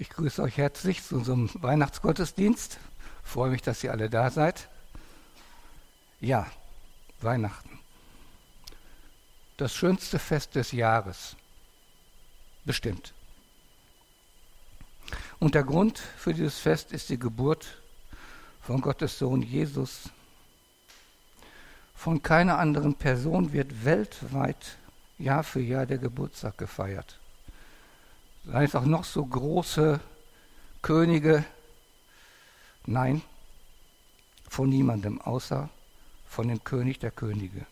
Ich grüße euch herzlich zu unserem Weihnachtsgottesdienst. Freue mich, dass ihr alle da seid. Ja, Weihnachten. Das schönste Fest des Jahres. Bestimmt. Und der Grund für dieses Fest ist die Geburt von Gottes Sohn Jesus. Von keiner anderen Person wird weltweit Jahr für Jahr der Geburtstag gefeiert sei es auch noch so große Könige. Nein, von niemandem außer von dem König der Könige.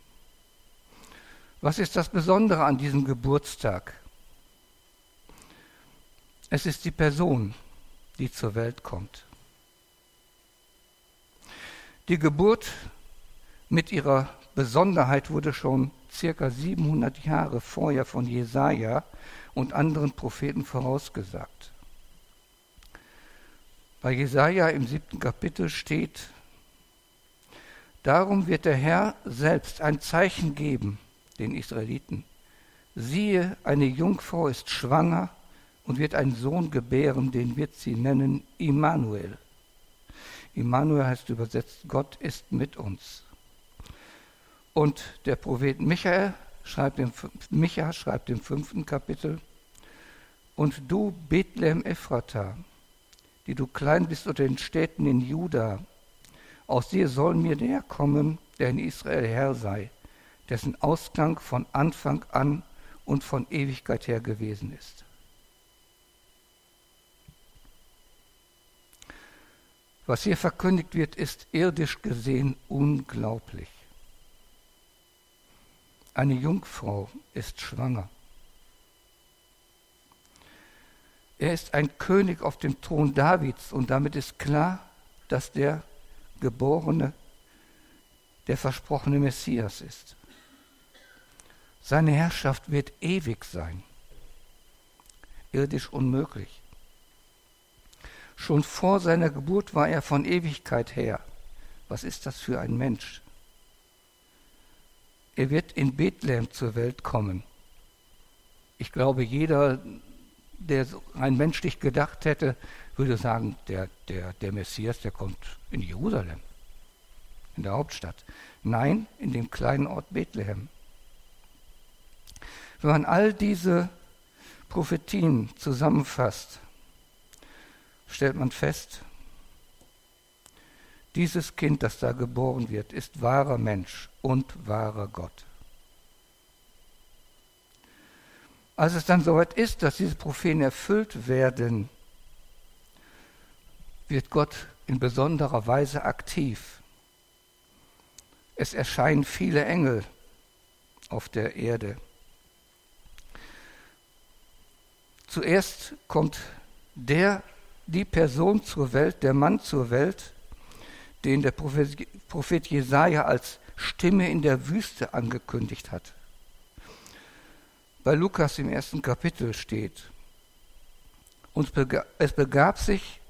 Was ist das Besondere an diesem Geburtstag? Es ist die Person, die zur Welt kommt. Die Geburt mit ihrer Besonderheit wurde schon circa 700 Jahre vorher von Jesaja und anderen Propheten vorausgesagt. Bei Jesaja im siebten Kapitel steht: Darum wird der Herr selbst ein Zeichen geben den Israeliten. Siehe, eine Jungfrau ist schwanger und wird einen Sohn gebären, den wird sie nennen Immanuel. Immanuel heißt übersetzt, Gott ist mit uns. Und der Prophet Michael schreibt im, Micha schreibt im fünften Kapitel, und du, Bethlehem Ephrata, die du klein bist unter den Städten in Juda, aus dir soll mir der kommen, der in Israel Herr sei, dessen Ausklang von Anfang an und von Ewigkeit her gewesen ist. Was hier verkündigt wird, ist irdisch gesehen unglaublich. Eine Jungfrau ist schwanger. Er ist ein König auf dem Thron Davids und damit ist klar, dass der Geborene der versprochene Messias ist. Seine Herrschaft wird ewig sein, irdisch unmöglich. Schon vor seiner Geburt war er von Ewigkeit her. Was ist das für ein Mensch? Er wird in Bethlehem zur Welt kommen. Ich glaube, jeder der rein menschlich gedacht hätte, würde sagen, der, der, der Messias, der kommt in Jerusalem, in der Hauptstadt. Nein, in dem kleinen Ort Bethlehem. Wenn man all diese Prophetien zusammenfasst, stellt man fest, dieses Kind, das da geboren wird, ist wahrer Mensch und wahrer Gott. Als es dann soweit ist, dass diese Propheten erfüllt werden, wird Gott in besonderer Weise aktiv. Es erscheinen viele Engel auf der Erde. Zuerst kommt der, die Person zur Welt, der Mann zur Welt, den der Prophet Jesaja als Stimme in der Wüste angekündigt hat bei Lukas im ersten Kapitel steht. Und es begab sich,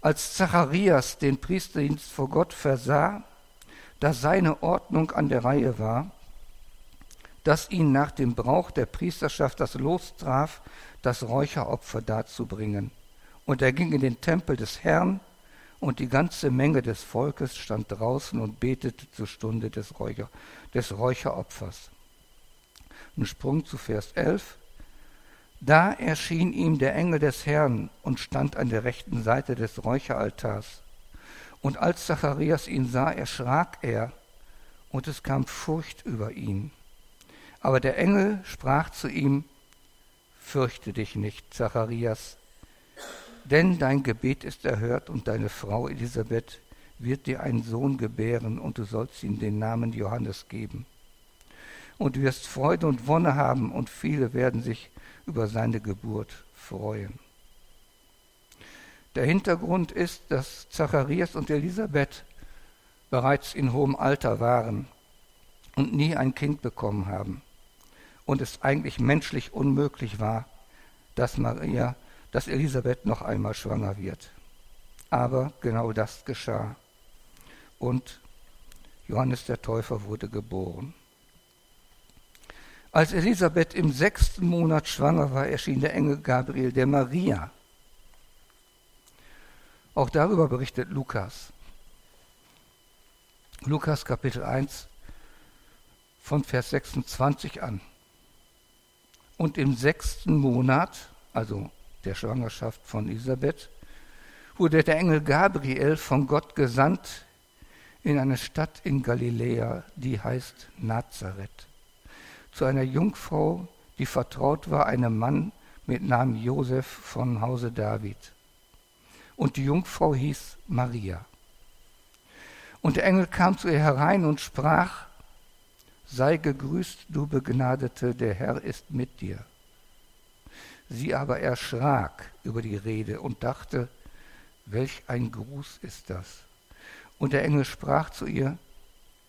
als Zacharias den Priesterdienst vor Gott versah, dass seine Ordnung an der Reihe war, dass ihn nach dem Brauch der Priesterschaft das Los traf, das Räucheropfer darzubringen. Und er ging in den Tempel des Herrn, und die ganze Menge des Volkes stand draußen und betete zur Stunde des, Räucher, des Räucheropfers. Ein Sprung zu Vers 11. Da erschien ihm der Engel des Herrn und stand an der rechten Seite des Räucheraltars. Und als Zacharias ihn sah, erschrak er, und es kam Furcht über ihn. Aber der Engel sprach zu ihm, Fürchte dich nicht, Zacharias, denn dein Gebet ist erhört und deine Frau Elisabeth wird dir einen Sohn gebären und du sollst ihm den Namen Johannes geben und du wirst Freude und Wonne haben und viele werden sich über seine Geburt freuen. Der Hintergrund ist, dass Zacharias und Elisabeth bereits in hohem Alter waren und nie ein Kind bekommen haben und es eigentlich menschlich unmöglich war, dass Maria, dass Elisabeth noch einmal schwanger wird. Aber genau das geschah und Johannes der Täufer wurde geboren. Als Elisabeth im sechsten Monat schwanger war, erschien der Engel Gabriel der Maria Auch darüber berichtet Lukas. Lukas Kapitel 1 von Vers 26 an. Und im sechsten Monat, also der Schwangerschaft von Elisabeth, wurde der Engel Gabriel von Gott gesandt in eine Stadt in Galiläa, die heißt Nazareth, zu einer Jungfrau, die vertraut war einem Mann mit Namen Josef von Hause David. Und die Jungfrau hieß Maria. Und der Engel kam zu ihr herein und sprach, Sei gegrüßt, du Begnadete, der Herr ist mit dir. Sie aber erschrak über die Rede und dachte, welch ein Gruß ist das. Und der Engel sprach zu ihr,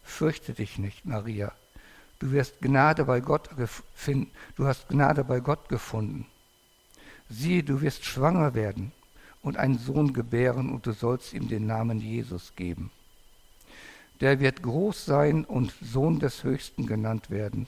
Fürchte dich nicht, Maria, du wirst Gnade bei Gott finden, du hast Gnade bei Gott gefunden. Siehe, du wirst schwanger werden und einen Sohn gebären, und du sollst ihm den Namen Jesus geben. Der wird groß sein und Sohn des Höchsten genannt werden.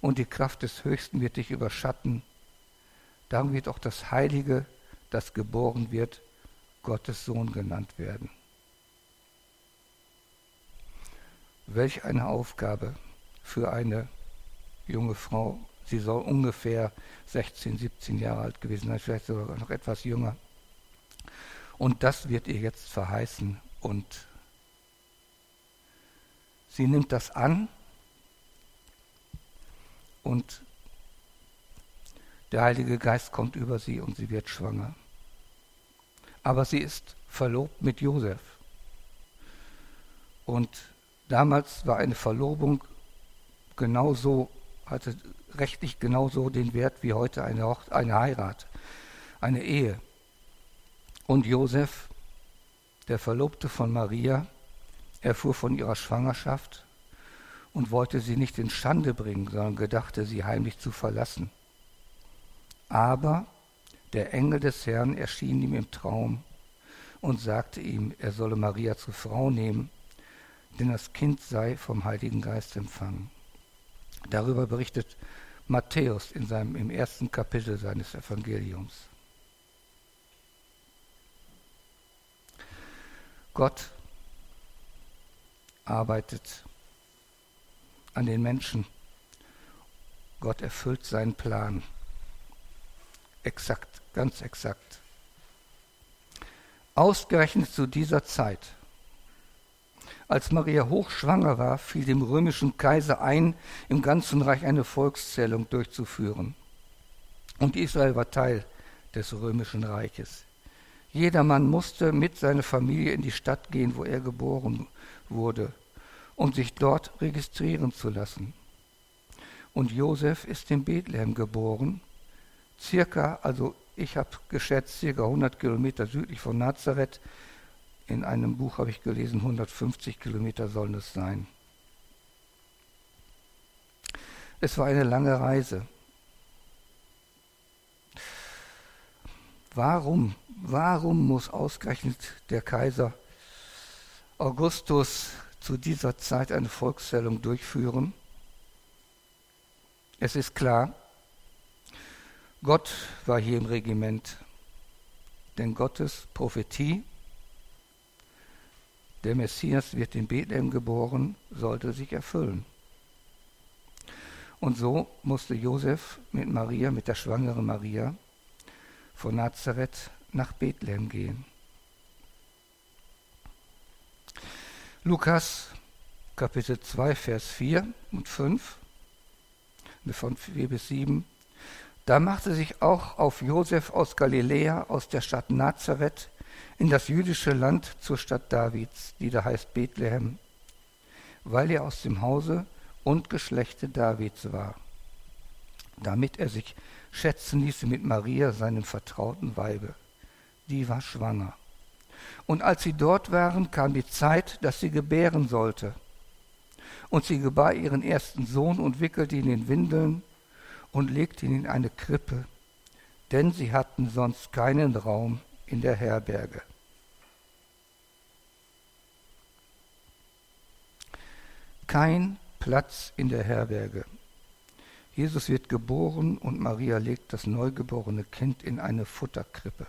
und die Kraft des Höchsten wird dich überschatten. Darum wird auch das Heilige, das geboren wird, Gottes Sohn genannt werden. Welch eine Aufgabe für eine junge Frau. Sie soll ungefähr 16, 17 Jahre alt gewesen sein, vielleicht sogar noch etwas jünger. Und das wird ihr jetzt verheißen und sie nimmt das an und der Heilige Geist kommt über sie und sie wird schwanger. Aber sie ist verlobt mit Josef. Und damals war eine Verlobung genauso, hatte rechtlich genauso den Wert wie heute eine, eine Heirat, eine Ehe. Und Josef, der Verlobte von Maria, erfuhr von ihrer Schwangerschaft und wollte sie nicht in Schande bringen, sondern gedachte, sie heimlich zu verlassen. Aber der Engel des Herrn erschien ihm im Traum und sagte ihm, er solle Maria zur Frau nehmen, denn das Kind sei vom Heiligen Geist empfangen. Darüber berichtet Matthäus in seinem, im ersten Kapitel seines Evangeliums. Gott arbeitet an den Menschen. Gott erfüllt seinen Plan. Exakt, ganz exakt. Ausgerechnet zu dieser Zeit, als Maria hochschwanger war, fiel dem römischen Kaiser ein, im ganzen Reich eine Volkszählung durchzuführen. Und Israel war Teil des römischen Reiches. Jedermann musste mit seiner Familie in die Stadt gehen, wo er geboren wurde um sich dort registrieren zu lassen. Und Josef ist in Bethlehem geboren, circa, also ich habe geschätzt, circa 100 Kilometer südlich von Nazareth. In einem Buch habe ich gelesen, 150 Kilometer sollen es sein. Es war eine lange Reise. Warum, warum muss ausgerechnet der Kaiser Augustus zu dieser Zeit eine Volkszählung durchführen. Es ist klar, Gott war hier im Regiment, denn Gottes Prophetie, der Messias wird in Bethlehem geboren, sollte sich erfüllen. Und so musste Josef mit Maria, mit der schwangeren Maria, von Nazareth nach Bethlehem gehen. Lukas Kapitel 2, Vers 4 und 5, von 4 bis 7. Da machte sich auch auf Josef aus Galiläa, aus der Stadt Nazareth, in das jüdische Land zur Stadt Davids, die da heißt Bethlehem, weil er aus dem Hause und Geschlechte Davids war, damit er sich schätzen ließe mit Maria, seinem vertrauten Weibe. Die war schwanger. Und als sie dort waren, kam die Zeit, dass sie gebären sollte. Und sie gebar ihren ersten Sohn und wickelte ihn in Windeln und legte ihn in eine Krippe, denn sie hatten sonst keinen Raum in der Herberge. Kein Platz in der Herberge. Jesus wird geboren und Maria legt das neugeborene Kind in eine Futterkrippe.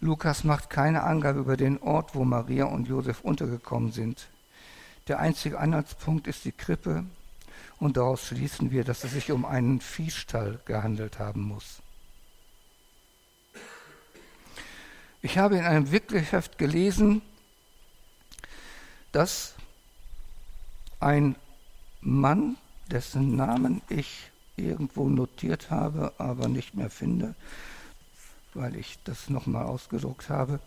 Lukas macht keine Angabe über den Ort, wo Maria und Josef untergekommen sind. Der einzige Anhaltspunkt ist die Krippe und daraus schließen wir, dass es sich um einen Viehstall gehandelt haben muss. Ich habe in einem Wickelheft gelesen, dass ein Mann, dessen Namen ich irgendwo notiert habe, aber nicht mehr finde, weil ich das nochmal ausgedruckt habe,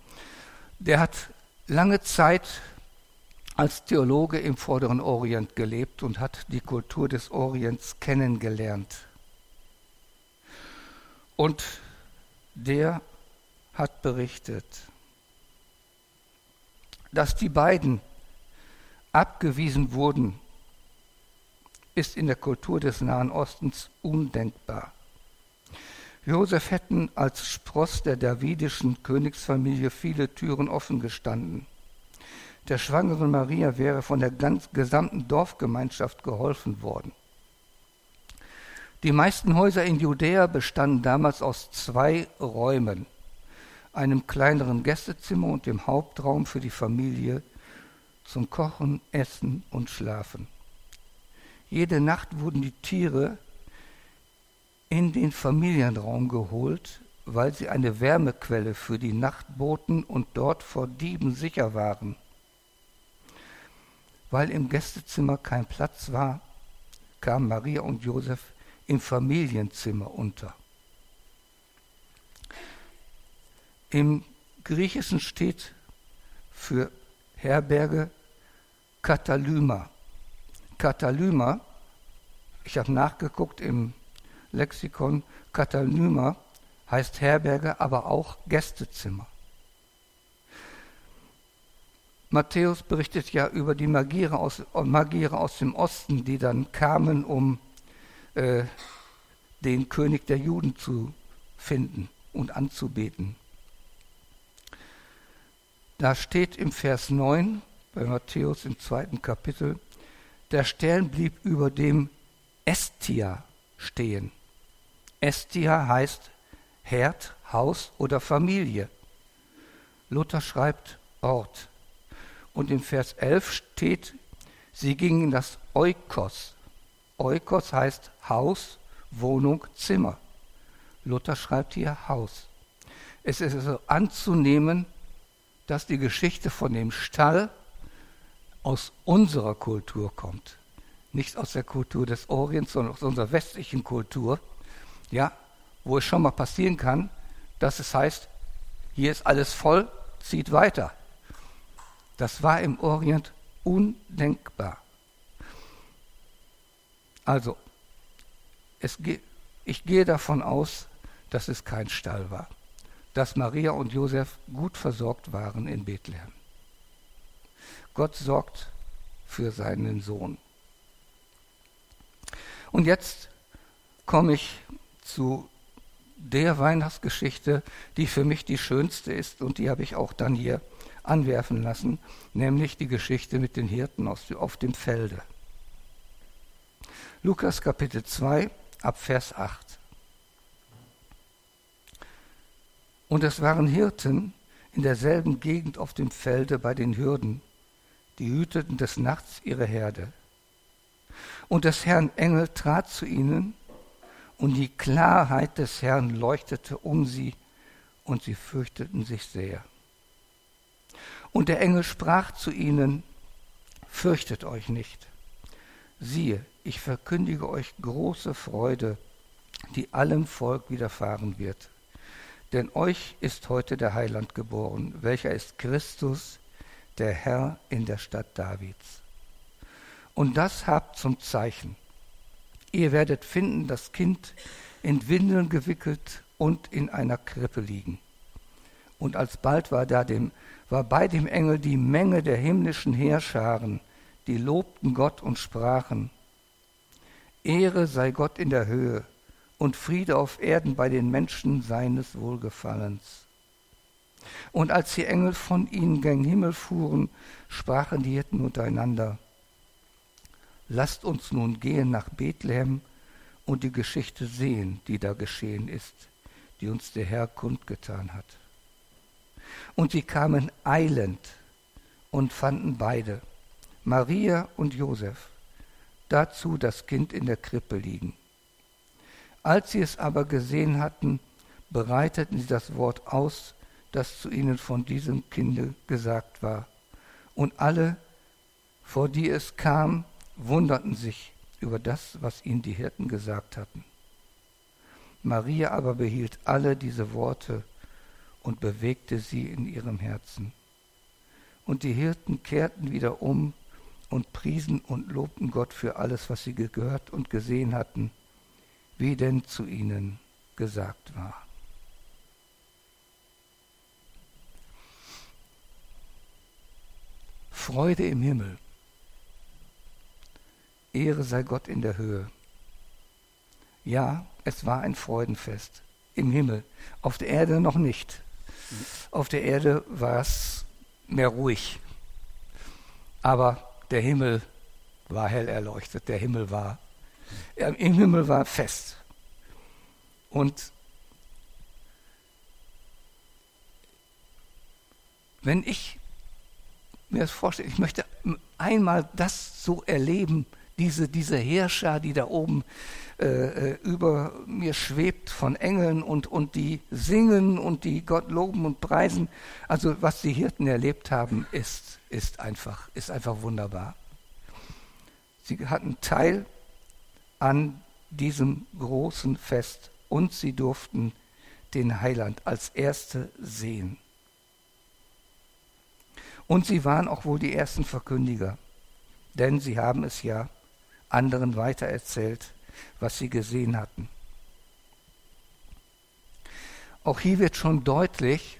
der hat lange Zeit als Theologe im Vorderen Orient gelebt und hat die Kultur des Orients kennengelernt. Und der hat berichtet, dass die beiden abgewiesen wurden, ist in der Kultur des Nahen Ostens undenkbar. Josef hätten als Spross der davidischen Königsfamilie viele Türen offen gestanden. Der schwangeren Maria wäre von der gesamten Dorfgemeinschaft geholfen worden. Die meisten Häuser in Judäa bestanden damals aus zwei Räumen, einem kleineren Gästezimmer und dem Hauptraum für die Familie zum Kochen, Essen und Schlafen. Jede Nacht wurden die Tiere in den Familienraum geholt, weil sie eine Wärmequelle für die Nacht boten und dort vor Dieben sicher waren. Weil im Gästezimmer kein Platz war, kamen Maria und Josef im Familienzimmer unter. Im Griechischen steht für Herberge Katalyma. Katalyma, ich habe nachgeguckt im Lexikon, Katalyma heißt Herberge, aber auch Gästezimmer. Matthäus berichtet ja über die Magiere aus, Magiere aus dem Osten, die dann kamen, um äh, den König der Juden zu finden und anzubeten. Da steht im Vers 9, bei Matthäus im zweiten Kapitel, der Stern blieb über dem Estia stehen. Estia heißt Herd, Haus oder Familie. Luther schreibt Ort. Und im Vers 11 steht, sie gingen in das Eukos. Eukos heißt Haus, Wohnung, Zimmer. Luther schreibt hier Haus. Es ist also anzunehmen, dass die Geschichte von dem Stall aus unserer Kultur kommt. Nicht aus der Kultur des Orients, sondern aus unserer westlichen Kultur. Ja, wo es schon mal passieren kann, dass es heißt, hier ist alles voll, zieht weiter. Das war im Orient undenkbar. Also, es, ich gehe davon aus, dass es kein Stall war, dass Maria und Josef gut versorgt waren in Bethlehem. Gott sorgt für seinen Sohn. Und jetzt komme ich zu der Weihnachtsgeschichte, die für mich die schönste ist und die habe ich auch dann hier anwerfen lassen, nämlich die Geschichte mit den Hirten auf dem Felde. Lukas Kapitel 2 ab Vers 8. Und es waren Hirten in derselben Gegend auf dem Felde bei den Hürden, die hüteten des Nachts ihre Herde. Und des Herrn Engel trat zu ihnen, und die Klarheit des Herrn leuchtete um sie, und sie fürchteten sich sehr. Und der Engel sprach zu ihnen, Fürchtet euch nicht. Siehe, ich verkündige euch große Freude, die allem Volk widerfahren wird. Denn euch ist heute der Heiland geboren, welcher ist Christus, der Herr in der Stadt Davids. Und das habt zum Zeichen. Ihr werdet finden das Kind in Windeln gewickelt und in einer Krippe liegen. Und alsbald war, da dem, war bei dem Engel die Menge der himmlischen Heerscharen, die lobten Gott und sprachen, Ehre sei Gott in der Höhe und Friede auf Erden bei den Menschen seines Wohlgefallens. Und als die Engel von ihnen gen Himmel fuhren, sprachen die Hirten untereinander, Lasst uns nun gehen nach Bethlehem und die Geschichte sehen, die da geschehen ist, die uns der Herr kundgetan hat. Und sie kamen eilend und fanden beide, Maria und Josef, dazu das Kind in der Krippe liegen. Als sie es aber gesehen hatten, bereiteten sie das Wort aus, das zu ihnen von diesem Kinde gesagt war. Und alle, vor die es kam, wunderten sich über das, was ihnen die Hirten gesagt hatten. Maria aber behielt alle diese Worte und bewegte sie in ihrem Herzen. Und die Hirten kehrten wieder um und priesen und lobten Gott für alles, was sie gehört und gesehen hatten, wie denn zu ihnen gesagt war. Freude im Himmel. Ehre sei Gott in der Höhe. Ja, es war ein Freudenfest im Himmel, auf der Erde noch nicht. Auf der Erde war es mehr ruhig. Aber der Himmel war hell erleuchtet, der Himmel war, im Himmel war fest. Und wenn ich mir das vorstelle, ich möchte einmal das so erleben, diese, diese Heerschar, die da oben äh, äh, über mir schwebt von Engeln und, und die singen und die Gott loben und preisen. Also was die Hirten erlebt haben, ist, ist, einfach, ist einfach wunderbar. Sie hatten Teil an diesem großen Fest und sie durften den Heiland als Erste sehen. Und sie waren auch wohl die ersten Verkündiger, denn sie haben es ja anderen weitererzählt was sie gesehen hatten. Auch hier wird schon deutlich,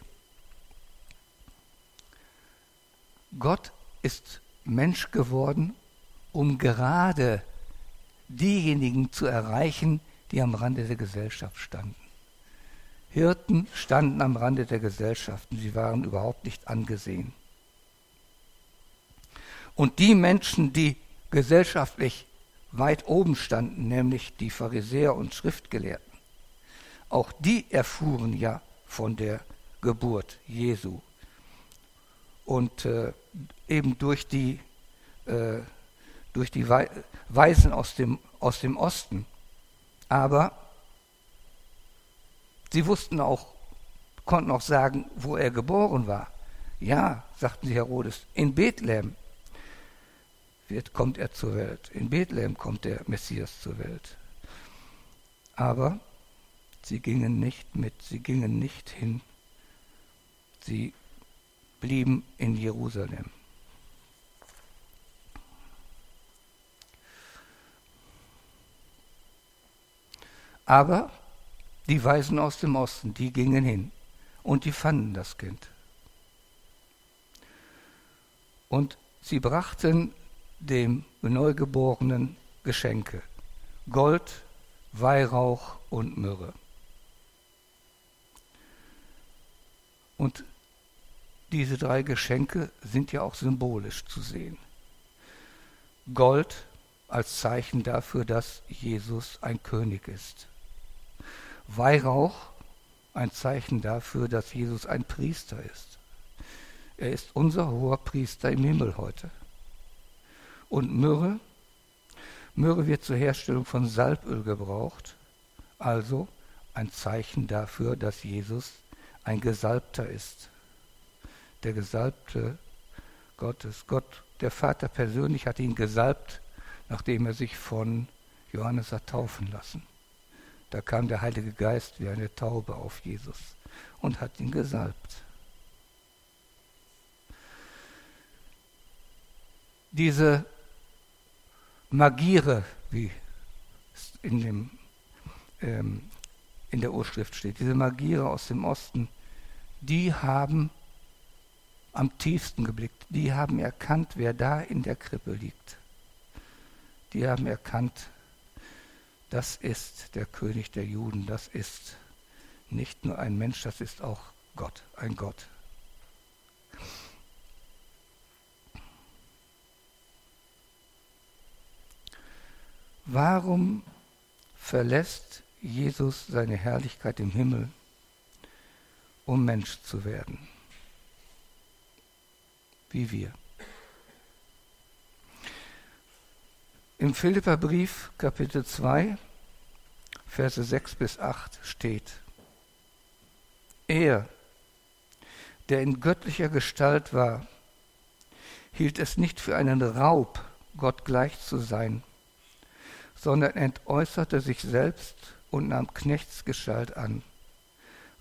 Gott ist Mensch geworden, um gerade diejenigen zu erreichen, die am Rande der Gesellschaft standen. Hirten standen am Rande der Gesellschaft und sie waren überhaupt nicht angesehen. Und die Menschen, die gesellschaftlich weit oben standen, nämlich die Pharisäer und Schriftgelehrten. Auch die erfuhren ja von der Geburt Jesu. Und äh, eben durch die, äh, durch die Weisen aus dem, aus dem Osten. Aber sie wussten auch, konnten auch sagen, wo er geboren war. Ja, sagten sie Herodes, in Bethlehem wird, kommt er zur Welt. In Bethlehem kommt der Messias zur Welt. Aber sie gingen nicht mit, sie gingen nicht hin. Sie blieben in Jerusalem. Aber die Weisen aus dem Osten, die gingen hin und die fanden das Kind. Und sie brachten dem Neugeborenen Geschenke. Gold, Weihrauch und Myrrhe. Und diese drei Geschenke sind ja auch symbolisch zu sehen. Gold als Zeichen dafür, dass Jesus ein König ist. Weihrauch ein Zeichen dafür, dass Jesus ein Priester ist. Er ist unser hoher Priester im Himmel heute und Myrrhe. Myrrhe wird zur Herstellung von Salböl gebraucht, also ein Zeichen dafür, dass Jesus ein Gesalbter ist. Der Gesalbte Gottes. Gott, der Vater persönlich hat ihn gesalbt, nachdem er sich von Johannes hat taufen lassen. Da kam der Heilige Geist wie eine Taube auf Jesus und hat ihn gesalbt. Diese Magiere, wie es in, dem, ähm, in der Urschrift steht, diese Magiere aus dem Osten, die haben am tiefsten geblickt. Die haben erkannt, wer da in der Krippe liegt. Die haben erkannt, das ist der König der Juden, das ist nicht nur ein Mensch, das ist auch Gott, ein Gott. Warum verlässt Jesus seine Herrlichkeit im Himmel, um Mensch zu werden? Wie wir. Im Philipperbrief Kapitel 2, Verse 6 bis 8 steht, er, der in göttlicher Gestalt war, hielt es nicht für einen Raub, Gott gleich zu sein, sondern entäußerte sich selbst und nahm Knechtsgestalt an,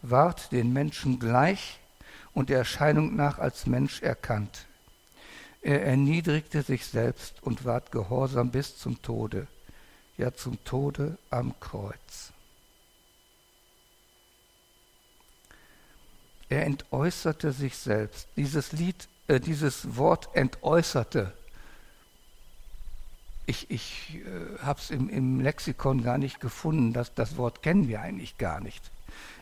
ward den Menschen gleich und der Erscheinung nach als Mensch erkannt. Er erniedrigte sich selbst und ward gehorsam bis zum Tode, ja zum Tode am Kreuz. Er entäußerte sich selbst. Dieses Lied, äh, dieses Wort entäußerte, ich, ich äh, habe es im, im Lexikon gar nicht gefunden, das, das Wort kennen wir eigentlich gar nicht.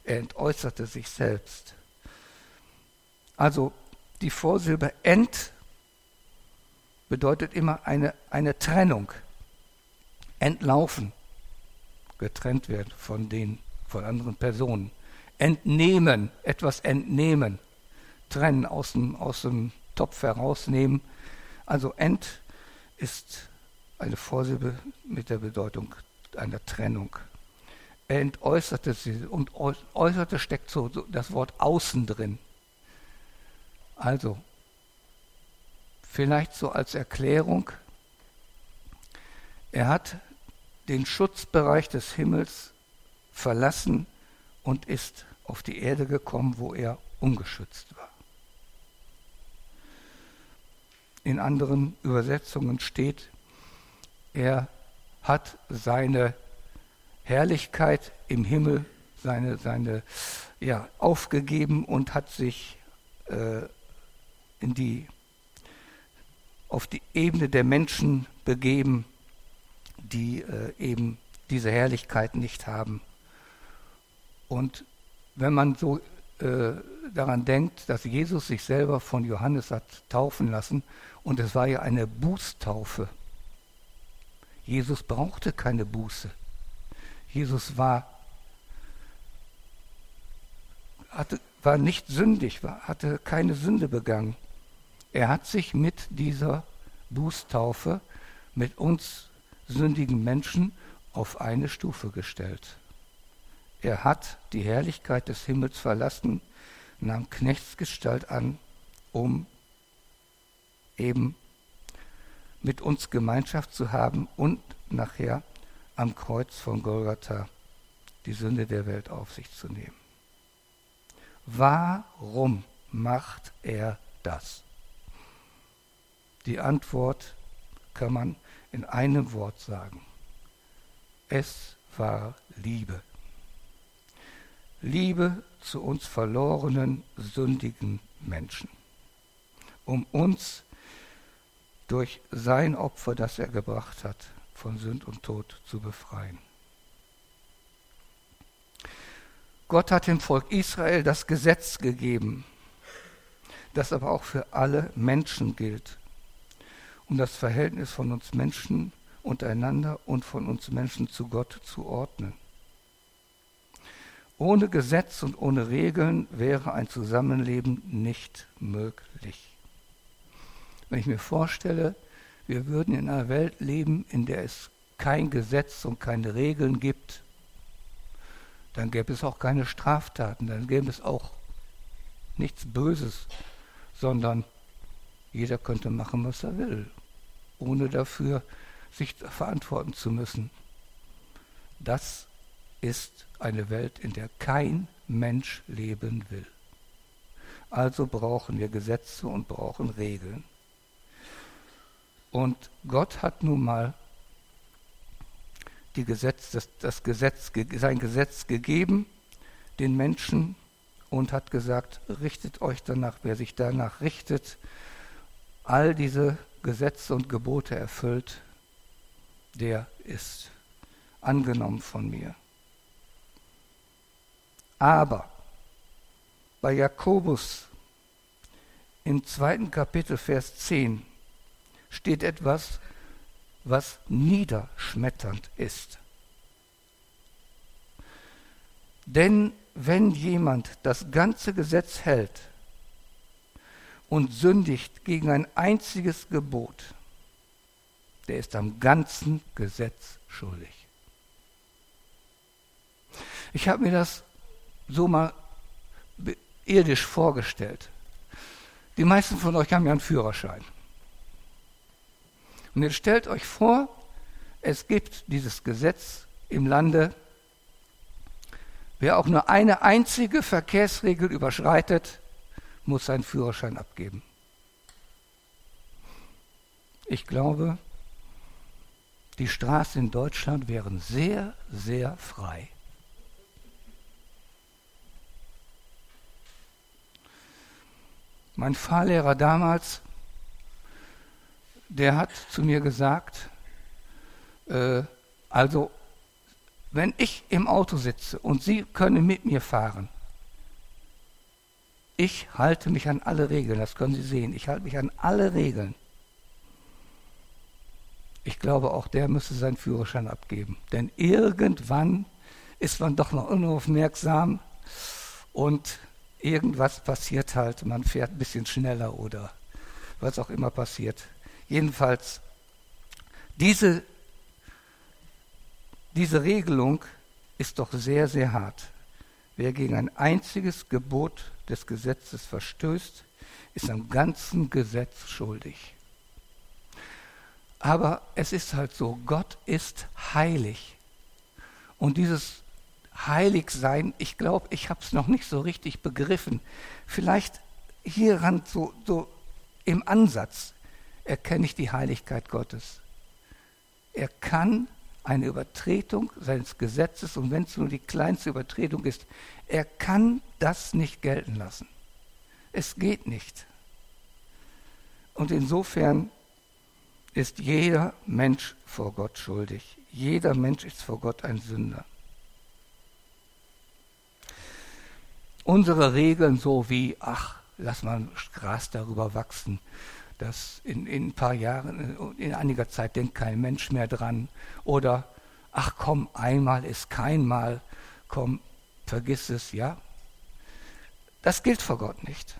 Er entäußerte sich selbst. Also die Vorsilbe ent bedeutet immer eine, eine Trennung, entlaufen, getrennt werden von den von anderen Personen entnehmen, etwas entnehmen, trennen, aus dem, aus dem Topf herausnehmen. Also ent ist eine Vorsilbe mit der Bedeutung einer Trennung. Er entäußerte sie und äußerte steckt so, das Wort außen drin. Also, vielleicht so als Erklärung, er hat den Schutzbereich des Himmels verlassen und ist auf die Erde gekommen, wo er ungeschützt war. In anderen Übersetzungen steht, er hat seine Herrlichkeit im Himmel, seine, seine ja, aufgegeben und hat sich äh, in die, auf die Ebene der Menschen begeben, die äh, eben diese Herrlichkeit nicht haben. Und wenn man so äh, daran denkt, dass Jesus sich selber von Johannes hat taufen lassen, und es war ja eine Bußtaufe. Jesus brauchte keine Buße. Jesus war, hatte, war nicht sündig, war, hatte keine Sünde begangen. Er hat sich mit dieser Bußtaufe mit uns sündigen Menschen auf eine Stufe gestellt. Er hat die Herrlichkeit des Himmels verlassen, nahm Knechtsgestalt an, um eben mit uns Gemeinschaft zu haben und nachher am Kreuz von Golgatha die Sünde der Welt auf sich zu nehmen. Warum macht er das? Die Antwort kann man in einem Wort sagen. Es war Liebe. Liebe zu uns verlorenen, sündigen Menschen, um uns durch sein Opfer, das er gebracht hat, von Sünd und Tod zu befreien. Gott hat dem Volk Israel das Gesetz gegeben, das aber auch für alle Menschen gilt, um das Verhältnis von uns Menschen untereinander und von uns Menschen zu Gott zu ordnen. Ohne Gesetz und ohne Regeln wäre ein Zusammenleben nicht möglich. Wenn ich mir vorstelle, wir würden in einer Welt leben, in der es kein Gesetz und keine Regeln gibt, dann gäbe es auch keine Straftaten, dann gäbe es auch nichts Böses, sondern jeder könnte machen, was er will, ohne dafür sich verantworten zu müssen. Das ist eine Welt, in der kein Mensch leben will. Also brauchen wir Gesetze und brauchen Regeln. Und Gott hat nun mal Gesetz, das, das Gesetz, sein Gesetz gegeben, den Menschen und hat gesagt, richtet euch danach, wer sich danach richtet, all diese Gesetze und Gebote erfüllt, der ist angenommen von mir. Aber bei Jakobus im zweiten Kapitel, Vers 10, steht etwas, was niederschmetternd ist. Denn wenn jemand das ganze Gesetz hält und sündigt gegen ein einziges Gebot, der ist am ganzen Gesetz schuldig. Ich habe mir das so mal irdisch vorgestellt. Die meisten von euch haben ja einen Führerschein. Und jetzt stellt euch vor, es gibt dieses Gesetz im Lande, wer auch nur eine einzige Verkehrsregel überschreitet, muss seinen Führerschein abgeben. Ich glaube, die Straßen in Deutschland wären sehr, sehr frei. Mein Fahrlehrer damals, der hat zu mir gesagt, äh, also wenn ich im Auto sitze und Sie können mit mir fahren, ich halte mich an alle Regeln, das können Sie sehen, ich halte mich an alle Regeln. Ich glaube, auch der müsste seinen Führerschein abgeben. Denn irgendwann ist man doch noch unaufmerksam und irgendwas passiert halt, man fährt ein bisschen schneller oder was auch immer passiert. Jedenfalls, diese, diese Regelung ist doch sehr, sehr hart. Wer gegen ein einziges Gebot des Gesetzes verstößt, ist am ganzen Gesetz schuldig. Aber es ist halt so, Gott ist heilig. Und dieses Heiligsein, ich glaube, ich habe es noch nicht so richtig begriffen. Vielleicht hieran so, so im Ansatz erkenne ich die Heiligkeit Gottes. Er kann eine Übertretung seines Gesetzes, und wenn es nur die kleinste Übertretung ist, er kann das nicht gelten lassen. Es geht nicht. Und insofern ist jeder Mensch vor Gott schuldig. Jeder Mensch ist vor Gott ein Sünder. Unsere Regeln so wie, ach, lass mal Gras darüber wachsen, dass in, in ein paar Jahren, in einiger Zeit denkt kein Mensch mehr dran. Oder, ach komm, einmal ist kein Mal, komm, vergiss es, ja. Das gilt vor Gott nicht.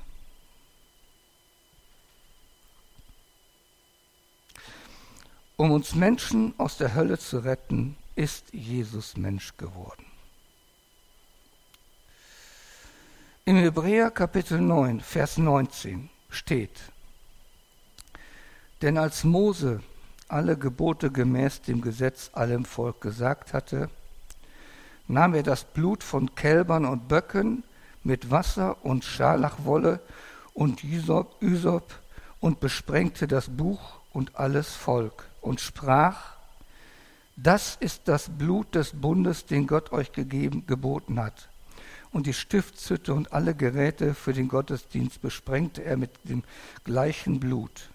Um uns Menschen aus der Hölle zu retten, ist Jesus Mensch geworden. Im Hebräer Kapitel 9, Vers 19 steht, denn als Mose alle Gebote gemäß dem Gesetz allem Volk gesagt hatte, nahm er das Blut von Kälbern und Böcken mit Wasser und Scharlachwolle und Ysop und besprengte das Buch und alles Volk und sprach, das ist das Blut des Bundes, den Gott euch gegeben, geboten hat und die Stiftshütte und alle Geräte für den Gottesdienst besprengte er mit dem gleichen Blut.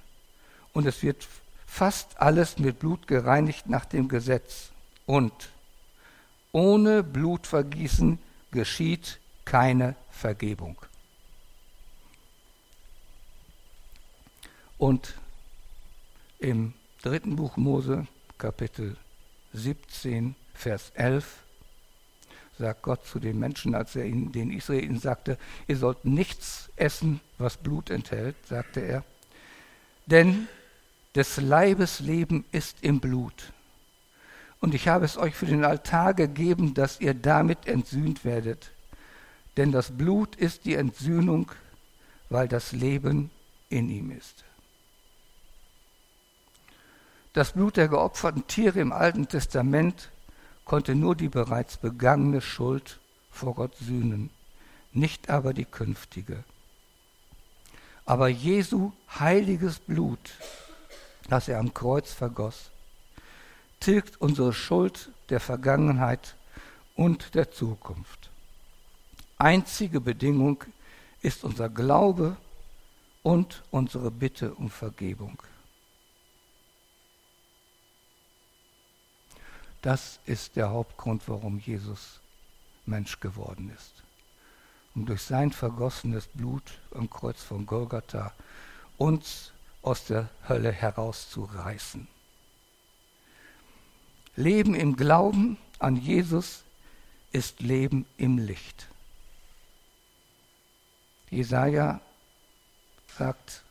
Und es wird fast alles mit Blut gereinigt nach dem Gesetz. Und ohne Blutvergießen geschieht keine Vergebung. Und im dritten Buch Mose, Kapitel 17, Vers 11, sagt Gott zu den Menschen, als er ihnen, den Israeliten sagte, ihr sollt nichts essen, was Blut enthält, sagte er, denn des Leibes Leben ist im Blut. Und ich habe es euch für den Altar gegeben, dass ihr damit entsühnt werdet. Denn das Blut ist die Entsühnung, weil das Leben in ihm ist. Das Blut der geopferten Tiere im Alten Testament konnte nur die bereits begangene Schuld vor Gott sühnen, nicht aber die künftige. Aber Jesu heiliges Blut, das er am Kreuz vergoss, tilgt unsere Schuld der Vergangenheit und der Zukunft. einzige Bedingung ist unser Glaube und unsere Bitte um Vergebung. Das ist der Hauptgrund, warum Jesus Mensch geworden ist. Um durch sein vergossenes Blut am Kreuz von Golgatha uns aus der Hölle herauszureißen. Leben im Glauben an Jesus ist Leben im Licht. Jesaja sagt,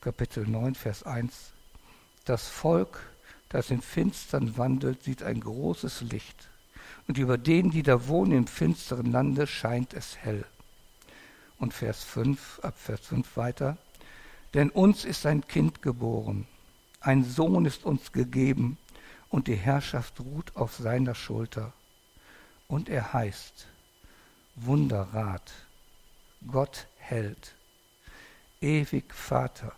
Kapitel 9, Vers 1, das Volk, das im Finstern wandelt, sieht ein großes Licht. Und über denen, die da wohnen im finsteren Lande, scheint es hell. Und Vers 5, ab Vers 5 weiter, denn uns ist ein Kind geboren, ein Sohn ist uns gegeben, und die Herrschaft ruht auf seiner Schulter. Und er heißt Wunderrat, Gott hält, ewig Vater,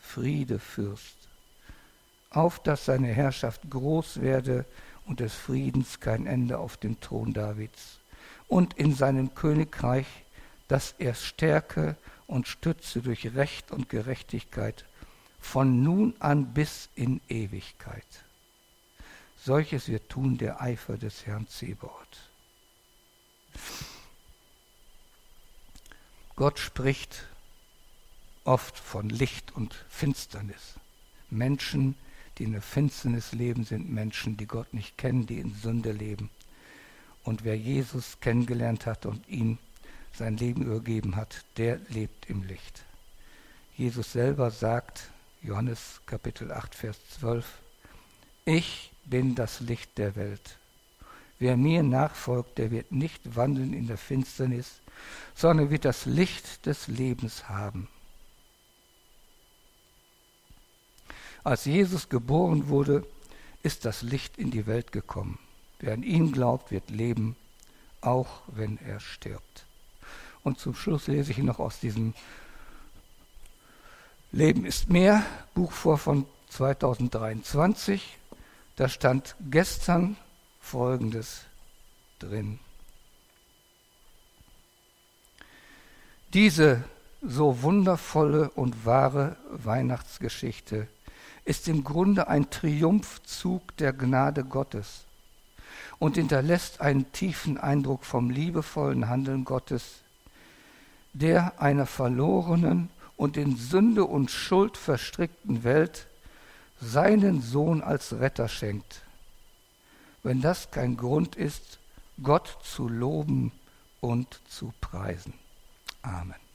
Friede Fürst, auf dass seine Herrschaft groß werde und des Friedens kein Ende auf dem Thron Davids, und in seinem Königreich, dass er stärke und stütze durch Recht und Gerechtigkeit von nun an bis in Ewigkeit. Solches wird tun der Eifer des Herrn Zebaoth. Gott spricht oft von Licht und Finsternis. Menschen, die in der Finsternis leben, sind Menschen, die Gott nicht kennen, die in Sünde leben. Und wer Jesus kennengelernt hat und ihm sein Leben übergeben hat, der lebt im Licht. Jesus selber sagt, Johannes Kapitel 8, Vers 12, ich bin das Licht der Welt. Wer mir nachfolgt, der wird nicht wandeln in der Finsternis, sondern wird das Licht des Lebens haben. Als Jesus geboren wurde, ist das Licht in die Welt gekommen. Wer an ihn glaubt, wird leben, auch wenn er stirbt. Und zum Schluss lese ich noch aus diesem Leben ist mehr Buch vor von 2023. Da stand gestern Folgendes drin. Diese so wundervolle und wahre Weihnachtsgeschichte ist im Grunde ein Triumphzug der Gnade Gottes und hinterlässt einen tiefen Eindruck vom liebevollen Handeln Gottes, der einer verlorenen und in Sünde und Schuld verstrickten Welt seinen Sohn als Retter schenkt wenn das kein Grund ist, Gott zu loben und zu preisen. Amen.